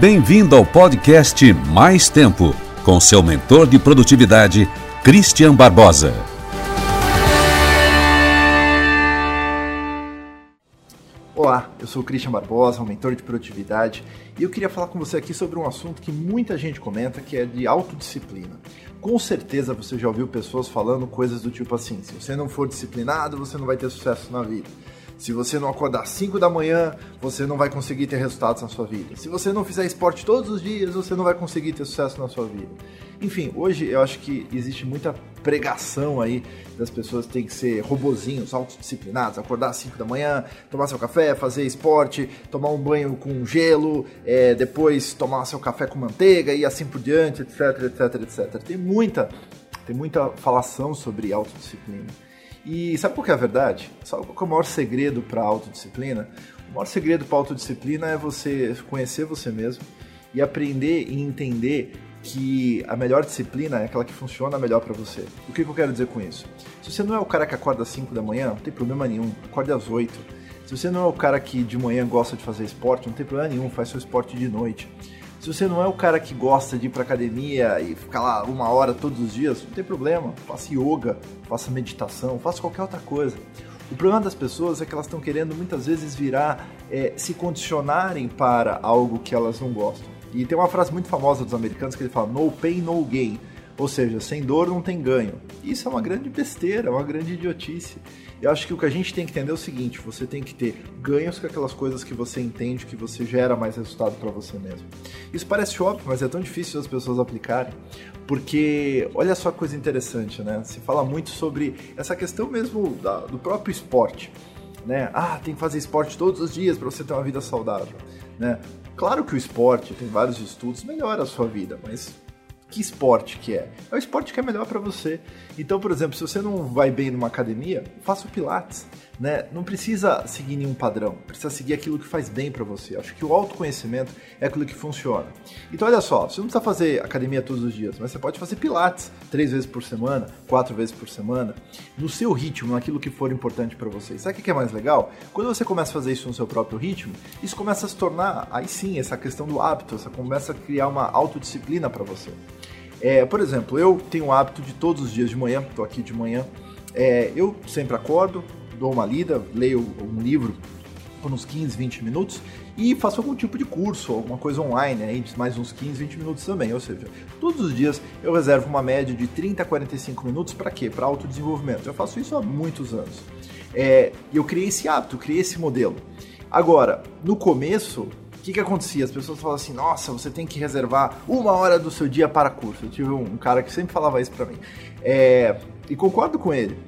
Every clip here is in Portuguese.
Bem-vindo ao podcast Mais Tempo, com seu mentor de produtividade, Christian Barbosa. Olá, eu sou o Christian Barbosa, um mentor de produtividade, e eu queria falar com você aqui sobre um assunto que muita gente comenta, que é de autodisciplina. Com certeza você já ouviu pessoas falando coisas do tipo assim: se você não for disciplinado, você não vai ter sucesso na vida. Se você não acordar às 5 da manhã, você não vai conseguir ter resultados na sua vida. Se você não fizer esporte todos os dias, você não vai conseguir ter sucesso na sua vida. Enfim, hoje eu acho que existe muita pregação aí das pessoas que têm que ser robozinhos, autodisciplinados, acordar às 5 da manhã, tomar seu café, fazer esporte, tomar um banho com gelo, é, depois tomar seu café com manteiga e assim por diante, etc, etc, etc. Tem muita, tem muita falação sobre autodisciplina. E sabe qual é a verdade? Sabe qual é o maior segredo para a autodisciplina? O maior segredo para a autodisciplina é você conhecer você mesmo e aprender e entender que a melhor disciplina é aquela que funciona melhor para você. O que, que, eu quero dizer com isso? Se você não é o cara que acorda às 5 da manhã, não tem problema nenhum, acorde às 8. Se você não é o cara que de manhã gosta de fazer esporte, não tem problema nenhum, faz seu esporte de noite. Se você não é o cara que gosta de ir pra academia e ficar lá uma hora todos os dias, não tem problema. Faça yoga, faça meditação, faça qualquer outra coisa. O problema das pessoas é que elas estão querendo muitas vezes virar, é, se condicionarem para algo que elas não gostam. E tem uma frase muito famosa dos americanos que ele fala: no pain, no gain. Ou seja, sem dor não tem ganho. Isso é uma grande besteira, é uma grande idiotice. Eu acho que o que a gente tem que entender é o seguinte: você tem que ter ganhos com aquelas coisas que você entende que você gera mais resultado para você mesmo. Isso parece óbvio, mas é tão difícil as pessoas aplicarem, porque olha só que coisa interessante, né? Se fala muito sobre essa questão mesmo da, do próprio esporte. Né? Ah, tem que fazer esporte todos os dias para você ter uma vida saudável. Né? Claro que o esporte, tem vários estudos, melhora a sua vida, mas que esporte que é? É o esporte que é melhor para você. Então, por exemplo, se você não vai bem numa academia, faça o pilates, né? Não precisa seguir nenhum padrão, precisa seguir aquilo que faz bem para você. Acho que o autoconhecimento é aquilo que funciona. Então, olha só, você não precisa fazer academia todos os dias, mas você pode fazer pilates três vezes por semana, quatro vezes por semana, no seu ritmo, naquilo que for importante para você. Sabe o que é mais legal? Quando você começa a fazer isso no seu próprio ritmo, isso começa a se tornar, aí sim, essa questão do hábito, você começa a criar uma autodisciplina para você. É, por exemplo, eu tenho o hábito de todos os dias de manhã, estou aqui de manhã, é, eu sempre acordo, dou uma lida, leio um livro por uns 15, 20 minutos e faço algum tipo de curso, alguma coisa online, aí, mais uns 15, 20 minutos também. Ou seja, todos os dias eu reservo uma média de 30 a 45 minutos para quê? Para autodesenvolvimento. Eu faço isso há muitos anos. É, eu criei esse hábito, criei esse modelo. Agora, no começo, o que, que acontecia? As pessoas falavam assim: nossa, você tem que reservar uma hora do seu dia para curso. Eu tive um, cara que sempre falava isso para mim. É, e concordo com ele.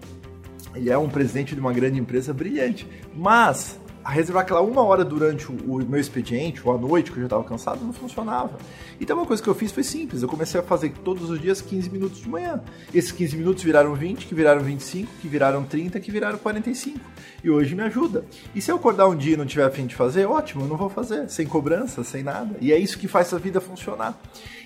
Ele é um presidente de uma grande empresa brilhante. Mas reservar aquela uma hora durante o, meu expediente, ou à noite, que eu já estava cansado, não funcionava. Então uma coisa que eu fiz foi simples, eu comecei a fazer todos os dias 15 minutos de manhã. Esses 15 minutos viraram 20, que viraram 25, que viraram 30, que viraram 45. E hoje me ajuda. E se eu acordar um dia e não tiver a fim de fazer, ótimo, eu não vou fazer, sem cobrança, sem nada. E é isso que faz a vida funcionar.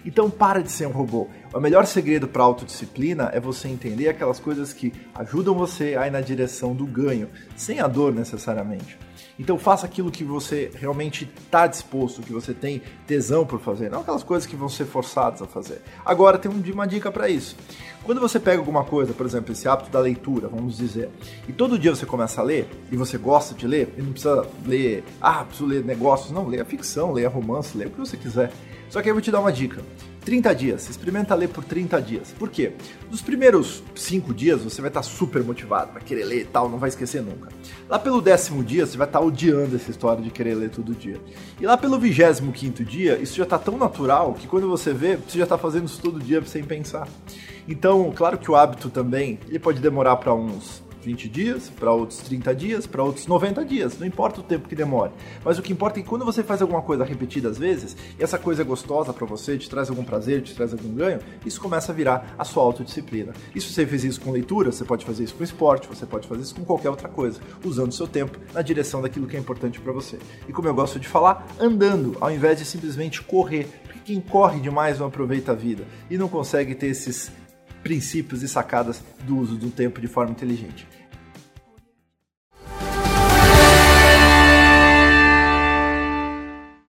Então para de ser um robô. O melhor segredo para autodisciplina é você entender aquelas coisas que ajudam você a ir na direção do ganho, sem a dor necessariamente. Então faça aquilo que você realmente está disposto, que você tem tesão por fazer, não aquelas coisas que vão ser forçadas a fazer. Agora tem uma dica para isso. Quando você pega alguma coisa, por exemplo, esse hábito da leitura, vamos dizer, e todo dia você começa a ler, e você gosta de ler, e não precisa ler, ah, preciso ler negócios, não, leia ficção, leia romance, leia o que você quiser. Só que aí eu vou te dar uma dica. 30 dias, experimenta ler por 30 dias. Por quê? Nos primeiros 5 dias você vai estar super motivado, vai querer ler e tal, não vai esquecer nunca. Lá pelo décimo dia você vai estar odiando essa história de querer ler todo dia. E lá pelo vigésimo quinto dia, isso já está tão natural que quando você vê, você já está fazendo isso todo dia sem pensar. Então, claro que o hábito também, ele pode demorar para uns 20 dias, para outros 30 dias, para outros 90 dias, não importa o tempo que demore. Mas o que importa é que quando você faz alguma coisa repetidas vezes, e essa coisa é gostosa para você, te traz algum prazer, te traz algum ganho, isso começa a virar a sua autodisciplina. E se você fez isso com leitura, você pode fazer isso com esporte, você pode fazer isso com qualquer outra coisa, usando o seu tempo na direção daquilo que é importante para você. E como eu gosto de falar, andando, ao invés de simplesmente correr, porque quem corre demais não aproveita a vida e não consegue ter esses princípios e sacadas do uso do tempo de forma inteligente.